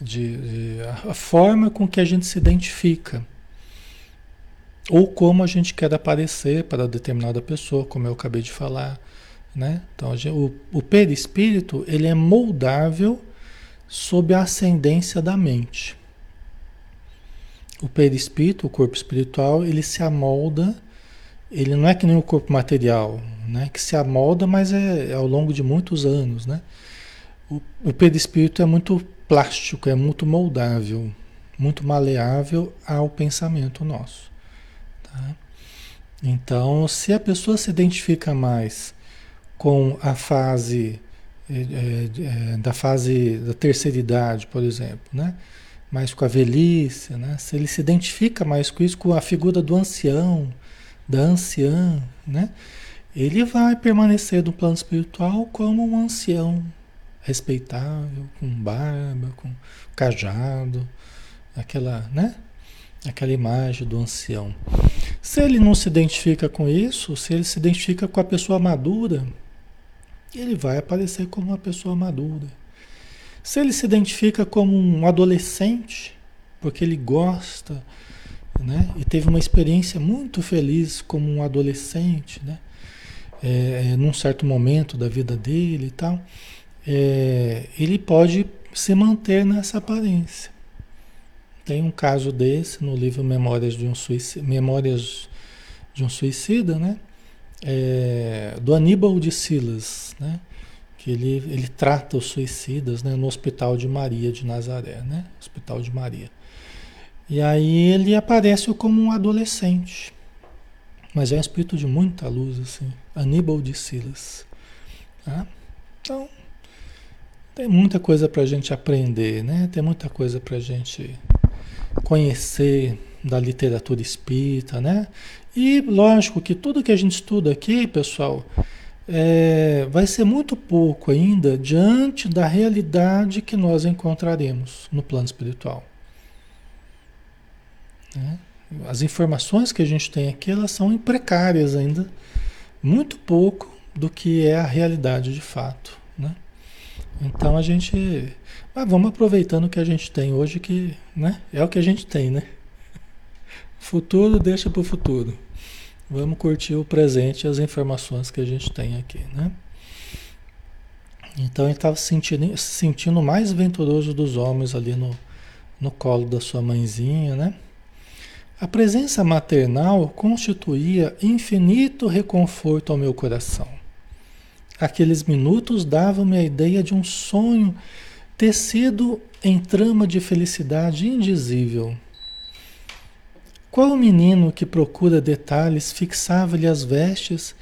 De, de a forma com que a gente se identifica ou como a gente quer aparecer para determinada pessoa, como eu acabei de falar. Né? Então, o, o perispírito ele é moldável sob a ascendência da mente. O perispírito, o corpo espiritual, ele se amolda, ele não é que nem o corpo material, né? que se amolda, mas é, é ao longo de muitos anos. Né? O, o perispírito é muito plástico, é muito moldável, muito maleável ao pensamento nosso. Tá? Então, se a pessoa se identifica mais com a fase é, é, da fase da terceira idade, por exemplo, né? mais com a velhice, né? se ele se identifica mais com isso, com a figura do ancião, da anciã, né? ele vai permanecer no plano espiritual como um ancião respeitável, com barba, com cajado, aquela, né? aquela imagem do ancião. Se ele não se identifica com isso, se ele se identifica com a pessoa madura, ele vai aparecer como uma pessoa madura. Se ele se identifica como um adolescente, porque ele gosta né? E teve uma experiência muito feliz como um adolescente, né? É, é num certo momento da vida dele e tal, é, ele pode se manter nessa aparência. Tem um caso desse no livro Memórias de um Suicida, Memórias de um Suicida, né? É, do Aníbal de Silas, né? Que ele, ele trata os suicidas né? no Hospital de Maria de Nazaré, né? Hospital de Maria. E aí ele aparece como um adolescente. Mas é um espírito de muita luz, assim. Aníbal de Silas. Tá? Então, tem muita coisa para a gente aprender, né? Tem muita coisa para a gente conhecer da literatura espírita, né? E lógico que tudo que a gente estuda aqui, pessoal, é, vai ser muito pouco ainda diante da realidade que nós encontraremos no plano espiritual. Né? As informações que a gente tem aqui, elas são precárias ainda, muito pouco do que é a realidade de fato. Né? Então a gente ah, vamos aproveitando o que a gente tem hoje, que né, é o que a gente tem, né? Futuro deixa para o futuro. Vamos curtir o presente e as informações que a gente tem aqui, né? Então ele estava se sentindo, se sentindo mais venturoso dos homens ali no, no colo da sua mãezinha, né? A presença maternal constituía infinito reconforto ao meu coração. Aqueles minutos davam-me a ideia de um sonho tecido em trama de felicidade indizível. Qual menino que procura detalhes fixava-lhe as vestes,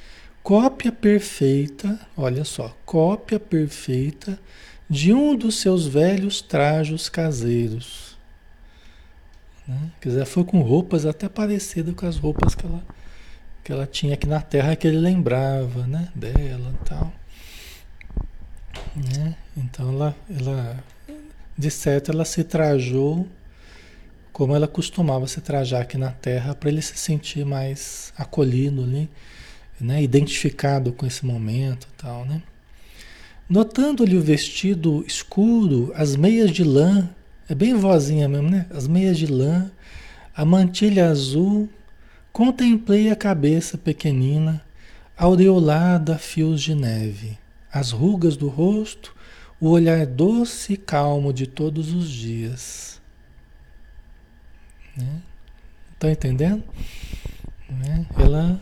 cópia perfeita, olha só, cópia perfeita de um dos seus velhos trajos caseiros. Né? Quer dizer, foi com roupas até parecidas com as roupas que ela, que ela tinha aqui na terra, que ele lembrava né? dela e tal. Né? Então ela, ela, de certo, ela se trajou como ela costumava se trajar aqui na Terra para ele se sentir mais acolhido ali, né? identificado com esse momento tal, né? Notando-lhe o vestido escuro, as meias de lã, é bem vozinha mesmo, né? As meias de lã, a mantilha azul, contemplei a cabeça pequenina, aureolada a fios de neve as rugas do rosto, o olhar doce e calmo de todos os dias. Né? Estão entendendo? Né? Ela,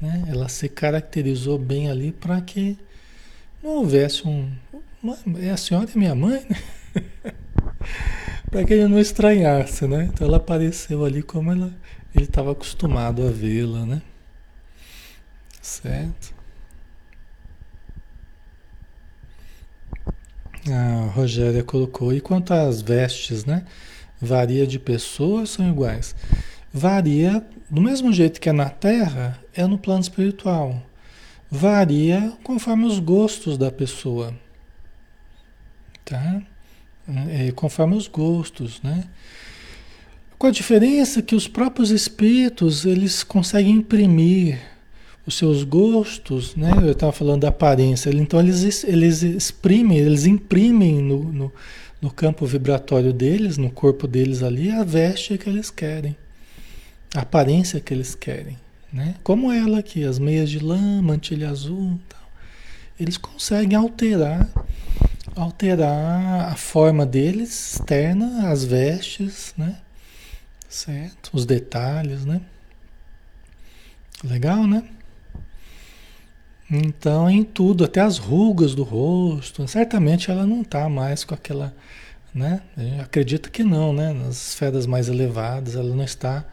né? ela se caracterizou bem ali para que não houvesse um. É a senhora é minha mãe, né? [laughs] para que ele não estranhasse, né? Então ela apareceu ali como ela, ele estava acostumado a vê-la, né? Certo? A Rogéria colocou. E quanto às vestes, né? Varia de pessoas são iguais? Varia do mesmo jeito que é na Terra, é no plano espiritual. Varia conforme os gostos da pessoa. Tá? É, conforme os gostos, né? Com a diferença que os próprios espíritos, eles conseguem imprimir os seus gostos, né? Eu estava falando da aparência. Então eles, eles exprimem, eles imprimem no, no, no, campo vibratório deles, no corpo deles ali, a veste que eles querem, a aparência que eles querem, né? Como ela aqui, as meias de lã, mantilha azul, eles conseguem alterar, alterar a forma deles externa, as vestes, né? Certo? Os detalhes, né? Legal, né? Então, em tudo, até as rugas do rosto, certamente ela não está mais com aquela, né? Acredita que não, né? Nas esferas mais elevadas, ela não está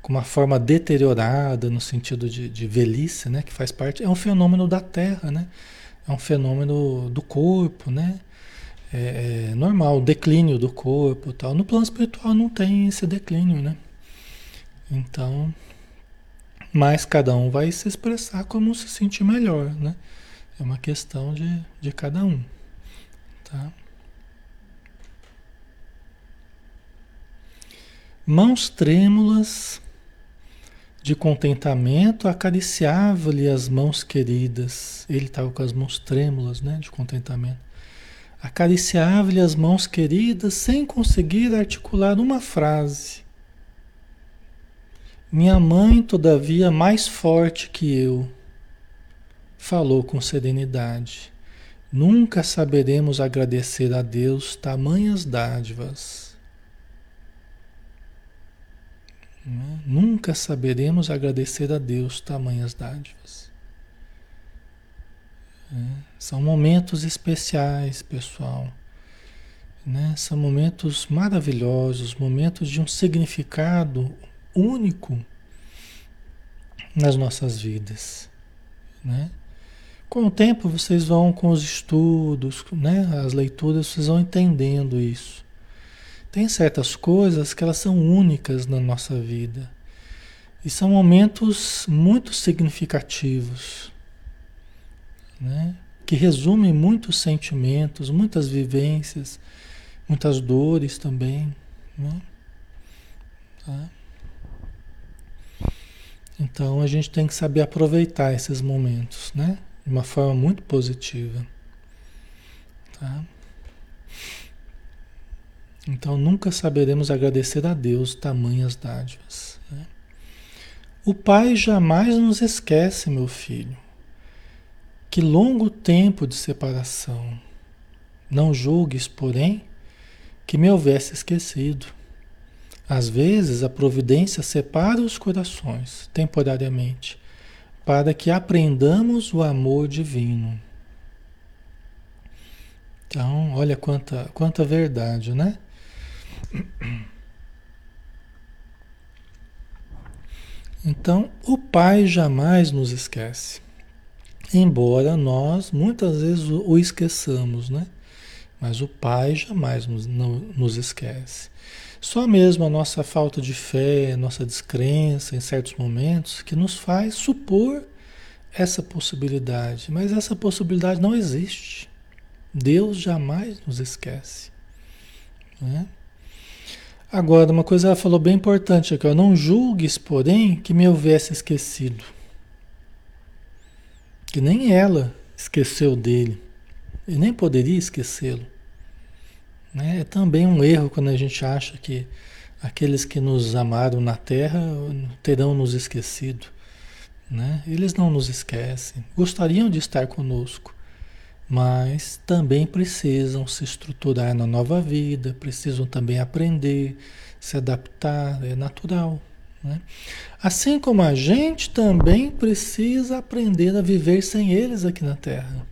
com uma forma deteriorada no sentido de, de velhice, né? Que faz parte, é um fenômeno da Terra, né? É um fenômeno do corpo, né? É, é normal, o declínio do corpo, tal. No plano espiritual não tem esse declínio, né? Então, mas cada um vai se expressar como se sentir melhor, né? É uma questão de, de cada um, tá? Mãos trêmulas de contentamento acariciava-lhe as mãos queridas. Ele estava com as mãos trêmulas, né, de contentamento. Acariciava-lhe as mãos queridas sem conseguir articular uma frase. Minha mãe, todavia, mais forte que eu, falou com serenidade. Nunca saberemos agradecer a Deus tamanhas dádivas. Né? Nunca saberemos agradecer a Deus tamanhas dádivas. É, são momentos especiais, pessoal. Né? São momentos maravilhosos, momentos de um significado único nas nossas vidas. Né? Com o tempo vocês vão com os estudos, né, as leituras, vocês vão entendendo isso. Tem certas coisas que elas são únicas na nossa vida. E são momentos muito significativos, né? que resumem muitos sentimentos, muitas vivências, muitas dores também. Né? Tá? Então a gente tem que saber aproveitar esses momentos, né? de uma forma muito positiva. Tá? Então nunca saberemos agradecer a Deus tamanhas dádivas. Né? O Pai jamais nos esquece, meu filho. Que longo tempo de separação. Não julgues, porém, que me houvesse esquecido. Às vezes a providência separa os corações temporariamente para que aprendamos o amor divino. Então, olha quanta, quanta verdade, né? Então, o Pai jamais nos esquece. Embora nós muitas vezes o esqueçamos, né? Mas o Pai jamais nos, não, nos esquece. Só mesmo a nossa falta de fé, nossa descrença em certos momentos que nos faz supor essa possibilidade, mas essa possibilidade não existe. Deus jamais nos esquece. Né? Agora, uma coisa ela falou bem importante aqui, ó, não julgues, porém, que me houvesse esquecido. Que nem ela esqueceu dele, e nem poderia esquecê-lo. Né? É também um erro quando a gente acha que aqueles que nos amaram na terra terão nos esquecido. Né? Eles não nos esquecem, gostariam de estar conosco, mas também precisam se estruturar na nova vida, precisam também aprender, se adaptar, é natural. Né? Assim como a gente também precisa aprender a viver sem eles aqui na Terra.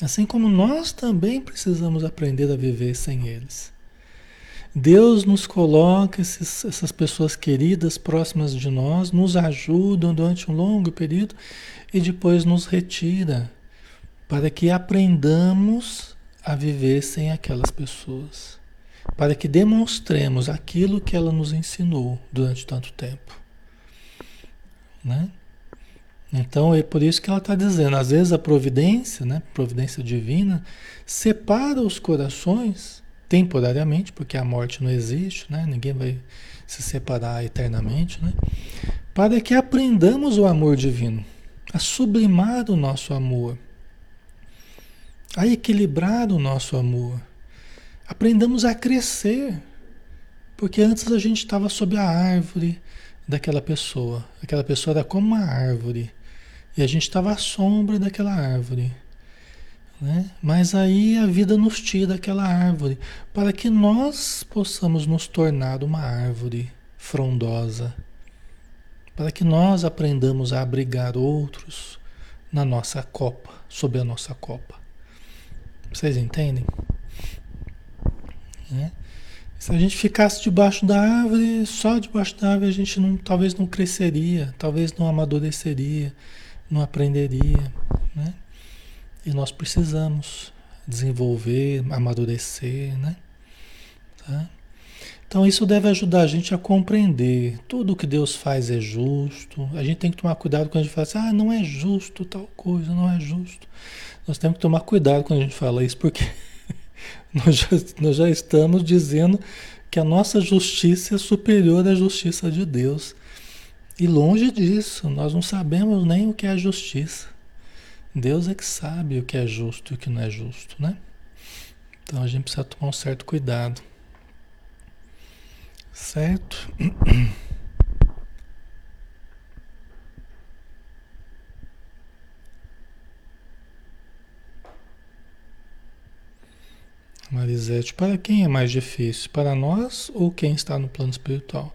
Assim como nós também precisamos aprender a viver sem eles. Deus nos coloca esses, essas pessoas queridas próximas de nós, nos ajudam durante um longo período e depois nos retira para que aprendamos a viver sem aquelas pessoas, para que demonstremos aquilo que ela nos ensinou durante tanto tempo, né? Então é por isso que ela está dizendo, às vezes a providência, né, providência divina, separa os corações temporariamente, porque a morte não existe, né? Ninguém vai se separar eternamente, né? Para que aprendamos o amor divino, a sublimar o nosso amor, a equilibrar o nosso amor. Aprendamos a crescer, porque antes a gente estava sob a árvore daquela pessoa. Aquela pessoa era como uma árvore. E a gente estava à sombra daquela árvore. Né? Mas aí a vida nos tira aquela árvore para que nós possamos nos tornar uma árvore frondosa, para que nós aprendamos a abrigar outros na nossa copa, sob a nossa copa. Vocês entendem? Né? Se a gente ficasse debaixo da árvore, só debaixo da árvore a gente não, talvez não cresceria, talvez não amadureceria não aprenderia, né? E nós precisamos desenvolver, amadurecer, né? Tá? Então isso deve ajudar a gente a compreender tudo que Deus faz é justo. A gente tem que tomar cuidado quando a gente fala assim, ah, não é justo tal coisa, não é justo. Nós temos que tomar cuidado quando a gente fala isso, porque [laughs] nós, já, nós já estamos dizendo que a nossa justiça é superior à justiça de Deus. E longe disso, nós não sabemos nem o que é justiça. Deus é que sabe o que é justo e o que não é justo, né? Então a gente precisa tomar um certo cuidado. Certo? Marisete, para quem é mais difícil? Para nós ou quem está no plano espiritual?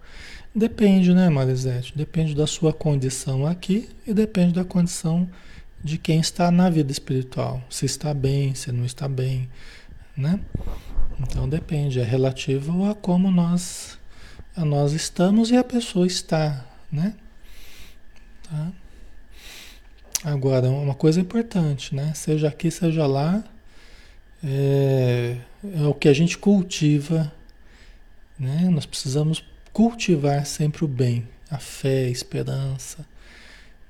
Depende, né, Marisete? Depende da sua condição aqui e depende da condição de quem está na vida espiritual. Se está bem, se não está bem, né? Então depende, é relativo a como nós, a nós estamos e a pessoa está, né? Tá? Agora, uma coisa importante, né? Seja aqui, seja lá, é, é o que a gente cultiva, né? Nós precisamos cultivar sempre o bem, a fé, a esperança,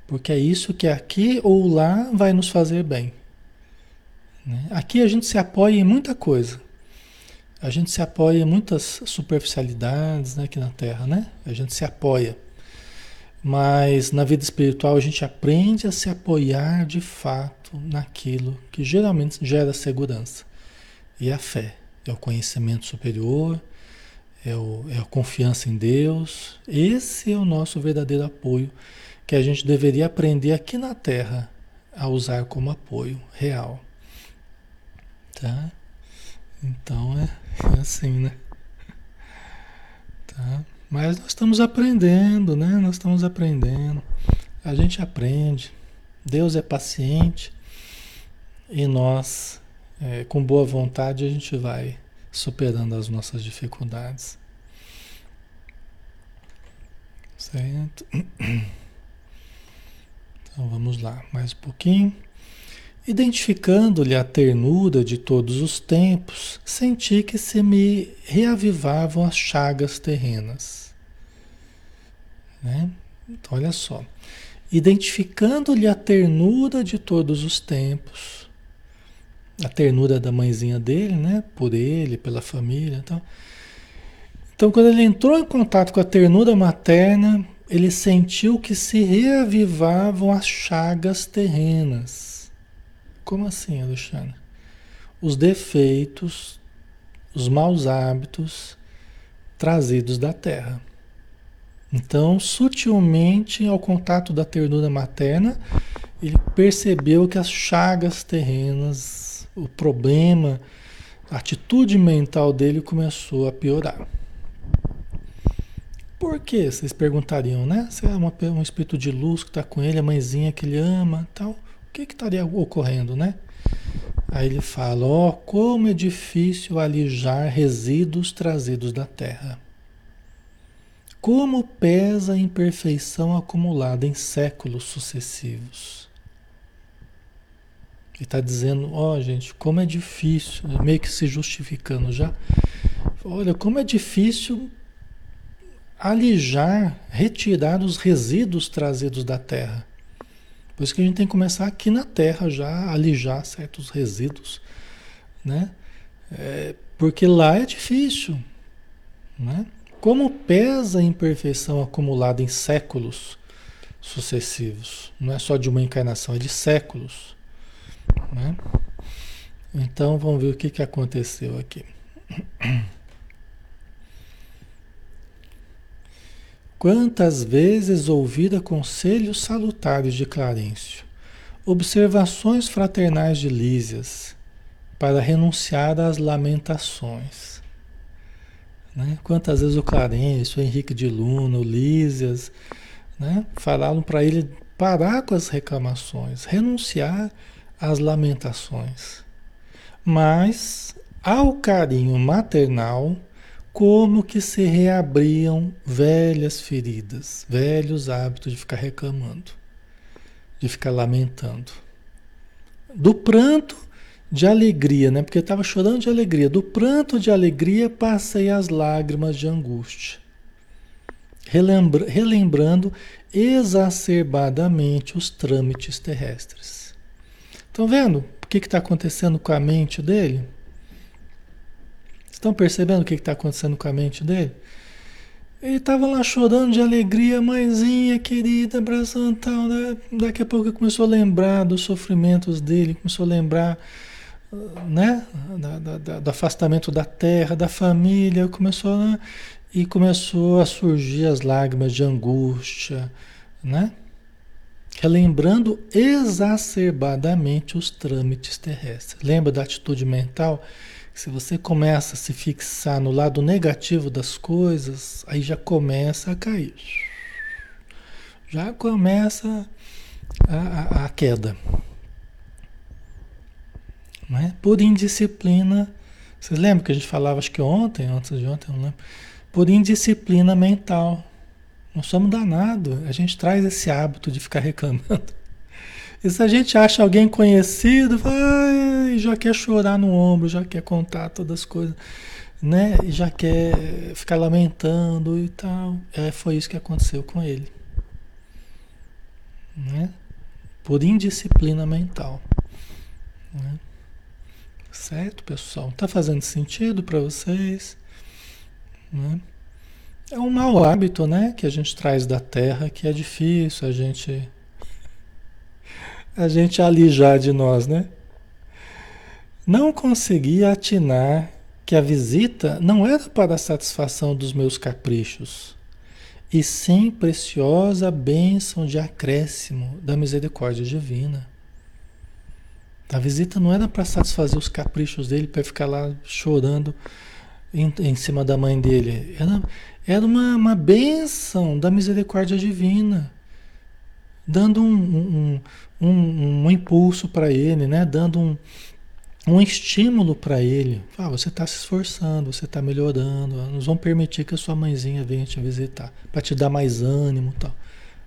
porque é isso que aqui ou lá vai nos fazer bem. Né? Aqui a gente se apoia em muita coisa. A gente se apoia em muitas superficialidades né, aqui na Terra, né? A gente se apoia. Mas na vida espiritual a gente aprende a se apoiar de fato naquilo que geralmente gera segurança. E a fé, é o conhecimento superior, é, o, é a confiança em Deus. Esse é o nosso verdadeiro apoio que a gente deveria aprender aqui na Terra a usar como apoio real. Tá? Então é, é assim, né? Tá? Mas nós estamos aprendendo, né? Nós estamos aprendendo. A gente aprende. Deus é paciente e nós, é, com boa vontade, a gente vai superando as nossas dificuldades. Certo? Então vamos lá, mais um pouquinho. Identificando-lhe a ternura de todos os tempos, senti que se me reavivavam as chagas terrenas. Né? Então, olha só. Identificando-lhe a ternura de todos os tempos, a ternura da mãezinha dele, né? Por ele, pela família, então. Então, quando ele entrou em contato com a ternura materna, ele sentiu que se reavivavam as chagas terrenas. Como assim, Alexandre? Os defeitos, os maus hábitos trazidos da terra. Então, sutilmente, ao contato da ternura materna, ele percebeu que as chagas terrenas, o problema, a atitude mental dele começou a piorar. Por que? Vocês perguntariam, né? Se é uma, um espírito de luz que está com ele, a mãezinha que ele ama tal, o que, que estaria ocorrendo, né? Aí ele fala: Ó, oh, como é difícil alijar resíduos trazidos da terra. Como pesa a imperfeição acumulada em séculos sucessivos. Está dizendo: Ó, oh, gente, como é difícil, meio que se justificando já. Olha, como é difícil alijar, retirar os resíduos trazidos da terra. Por isso que a gente tem que começar aqui na terra já a alijar certos resíduos, né? É, porque lá é difícil, né? Como pesa a imperfeição acumulada em séculos sucessivos, não é só de uma encarnação, é de séculos, né? Então vamos ver o que, que aconteceu aqui. Quantas vezes ouvira conselhos salutares de Clarencio, observações fraternais de Lísias, para renunciar às lamentações. Né? Quantas vezes o Clarencio, o Henrique de Luna, o Lísias, né? falaram para ele parar com as reclamações, renunciar às lamentações. Mas, ao carinho maternal, como que se reabriam velhas feridas, velhos hábitos de ficar reclamando, de ficar lamentando. Do pranto de alegria, né? Porque estava chorando de alegria. Do pranto de alegria passei as lágrimas de angústia. Relembra, relembrando exacerbadamente os trâmites terrestres. Estão vendo o que está acontecendo com a mente dele? Estão percebendo o que está acontecendo com a mente dele? Ele estava lá chorando de alegria, mãezinha querida, abraçando tal. Né? Daqui a pouco começou a lembrar dos sofrimentos dele, começou a lembrar né? Da, da, da, do afastamento da terra, da família, começou e começou a surgir as lágrimas de angústia, né? Relembrando exacerbadamente os trâmites terrestres. Lembra da atitude mental? Se você começa a se fixar no lado negativo das coisas, aí já começa a cair. Já começa a, a, a queda. Né? Por indisciplina. Vocês lembram que a gente falava, acho que ontem, antes de ontem, não lembro. Por indisciplina mental. Nós somos danados. A gente traz esse hábito de ficar reclamando. E se a gente acha alguém conhecido, vai, já quer chorar no ombro, já quer contar todas as coisas, né? E já quer ficar lamentando e tal. É, foi isso que aconteceu com ele. Né? Por indisciplina mental. Né? Certo, pessoal? Tá fazendo sentido para vocês? Né? É um mau hábito, né? Que a gente traz da terra, que é difícil a gente a gente alijar de nós, né? Não consegui atinar que a visita não era para a satisfação dos meus caprichos, e sim preciosa bênção de acréscimo da misericórdia divina. A visita não era para satisfazer os caprichos dele, para ficar lá chorando em, em, cima da mãe dele. Era, era uma, uma bênção da misericórdia divina, dando um, um, um, um impulso para ele, né? dando um, um estímulo para ele. Ah, você está se esforçando, você está melhorando. Nós vamos permitir que a sua mãezinha venha te visitar, para te dar mais ânimo tal.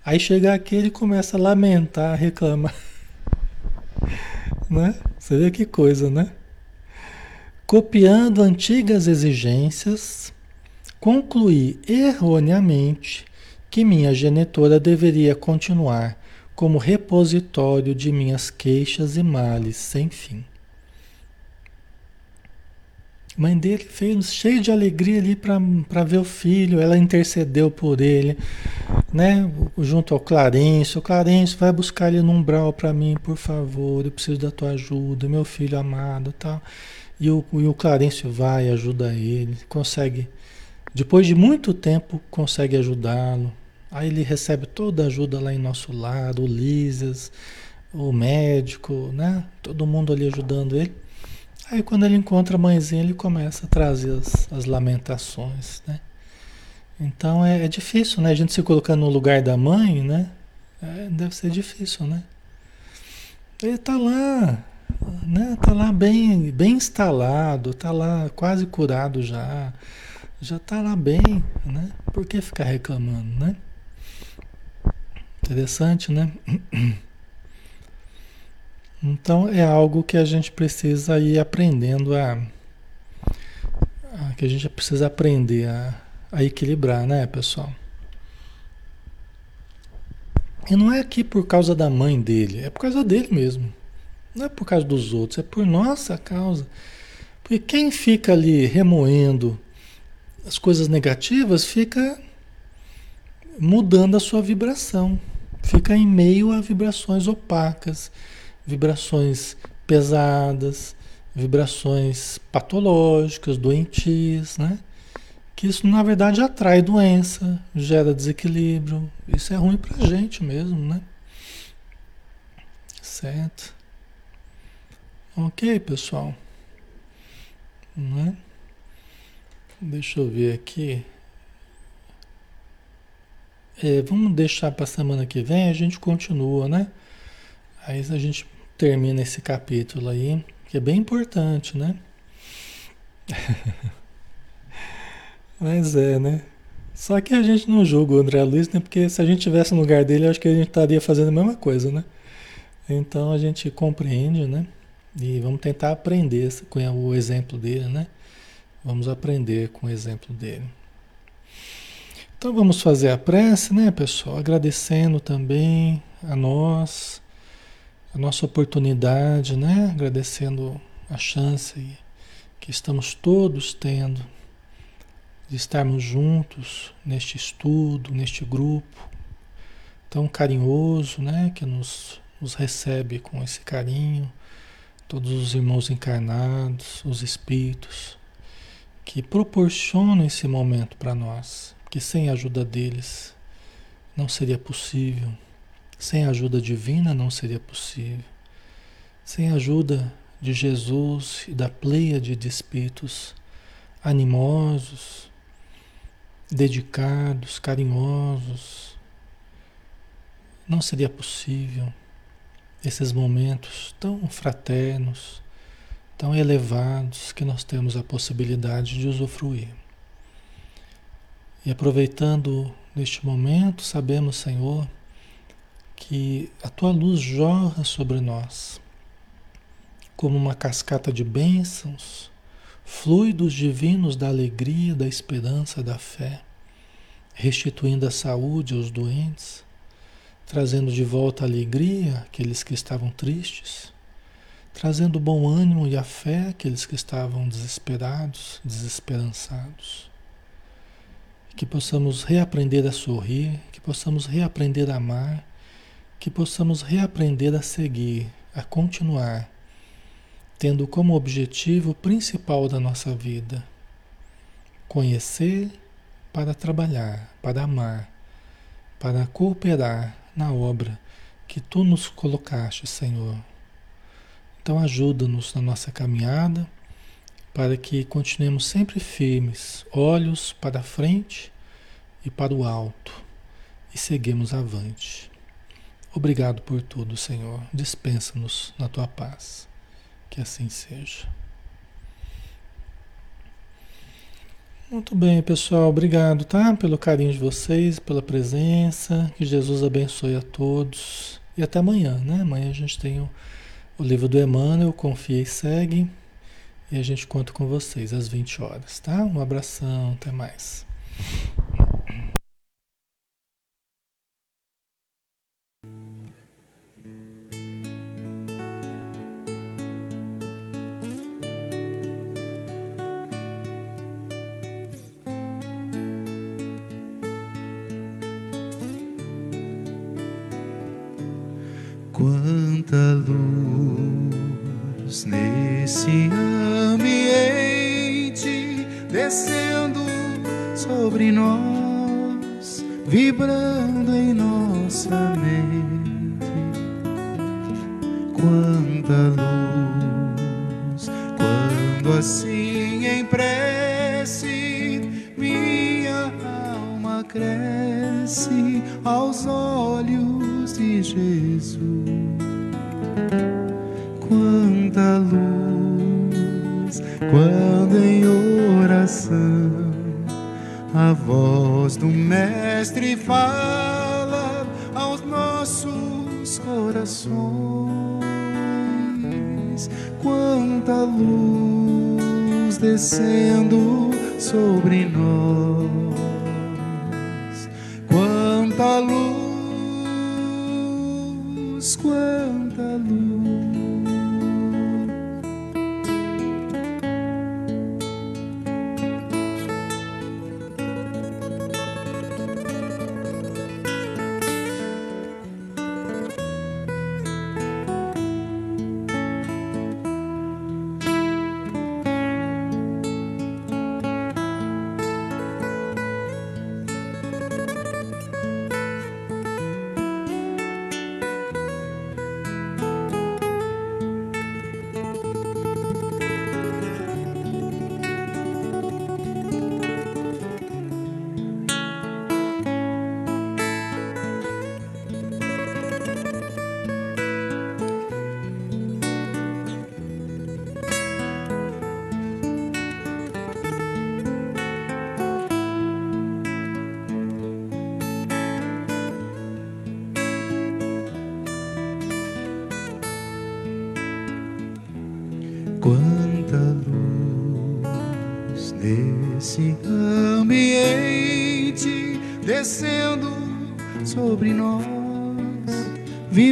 Aí chega aqui ele começa a lamentar, reclamar. [laughs] né? Você vê que coisa, né? Copiando antigas exigências, concluí erroneamente que minha genitora deveria continuar como repositório de minhas queixas e males sem fim. Mãe dele fez cheio de alegria ali para ver o filho, ela intercedeu por ele, né? Junto ao Clarencio, o Clarencio vai buscar ele num umbral para mim, por favor, eu preciso da tua ajuda, meu filho amado, tal. E o, e o Clarencio vai, ajuda ele, consegue, depois de muito tempo, consegue ajudá-lo, Aí ele recebe toda a ajuda lá em nosso lado, o Lísias, o médico, né? Todo mundo ali ajudando ele. Aí quando ele encontra a mãezinha, ele começa a trazer as, as lamentações, né? Então é, é, difícil, né? A gente se colocando no lugar da mãe, né? É, deve ser difícil, né? Ele tá lá, né? Tá lá bem, bem instalado, tá lá quase curado já, já tá lá bem, né? Por que ficar reclamando, né? Interessante, né? [clears throat] Então é algo que a gente precisa ir aprendendo a, a que a gente precisa aprender a, a equilibrar, né, pessoal? E não é aqui por causa da mãe dele, é por causa dele mesmo. Não é por causa dos outros, é por nossa causa. Porque quem fica ali remoendo as coisas negativas fica mudando a sua vibração fica em meio a vibrações opacas, vibrações pesadas, vibrações patológicas, doentias, né? Que isso na verdade atrai doença, gera desequilíbrio. Isso é ruim pra gente mesmo, né? Certo? Ok, pessoal. Né? Deixa eu ver aqui. É, vamos deixar para semana que vem, a gente continua, né? Aí a gente termina esse capítulo aí, que é bem importante, né? [laughs] Mas é, né? Só que a gente não julga o André Luiz, né? Porque se a gente tivesse no lugar dele, acho que a gente estaria fazendo a mesma coisa, né? Então a gente compreende, né? E vamos tentar aprender com o exemplo dele, né? Vamos aprender com o exemplo dele. Então vamos fazer a prece, né, pessoal? Agradecendo também a nós, a nossa oportunidade, né? Agradecendo a chance que estamos todos tendo de estarmos juntos neste estudo, neste grupo tão carinhoso, né? Que nos, nos recebe com esse carinho, todos os irmãos encarnados, os espíritos que proporcionam esse momento para nós, que sem a ajuda deles não seria possível, sem a ajuda divina não seria possível, sem a ajuda de Jesus e da pleia de espíritos animosos, dedicados, carinhosos, não seria possível esses momentos tão fraternos, tão elevados que nós temos a possibilidade de usufruir. E aproveitando neste momento, sabemos, Senhor, que a tua luz jorra sobre nós como uma cascata de bênçãos, fluidos divinos da alegria, da esperança, da fé, restituindo a saúde aos doentes, trazendo de volta a alegria àqueles que estavam tristes, trazendo bom ânimo e a fé àqueles que estavam desesperados, desesperançados. Que possamos reaprender a sorrir, que possamos reaprender a amar, que possamos reaprender a seguir, a continuar, tendo como objetivo principal da nossa vida conhecer para trabalhar, para amar, para cooperar na obra que tu nos colocaste, Senhor. Então ajuda-nos na nossa caminhada para que continuemos sempre firmes, olhos para frente e para o alto e seguimos avante. Obrigado por tudo, Senhor. Dispensa-nos na tua paz. Que assim seja. Muito bem, pessoal. Obrigado, tá? Pelo carinho de vocês, pela presença. Que Jesus abençoe a todos. E até amanhã, né? Amanhã a gente tem o, o livro do Emmanuel, Confia e Segue. E a gente conta com vocês às 20 horas, tá? Um abração, até mais. Descendo sobre nós,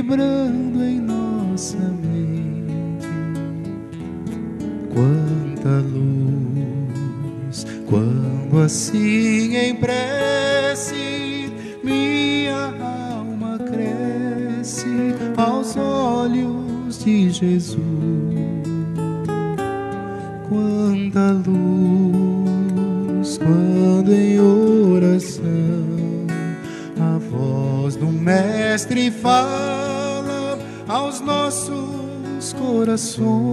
Hebrew corações.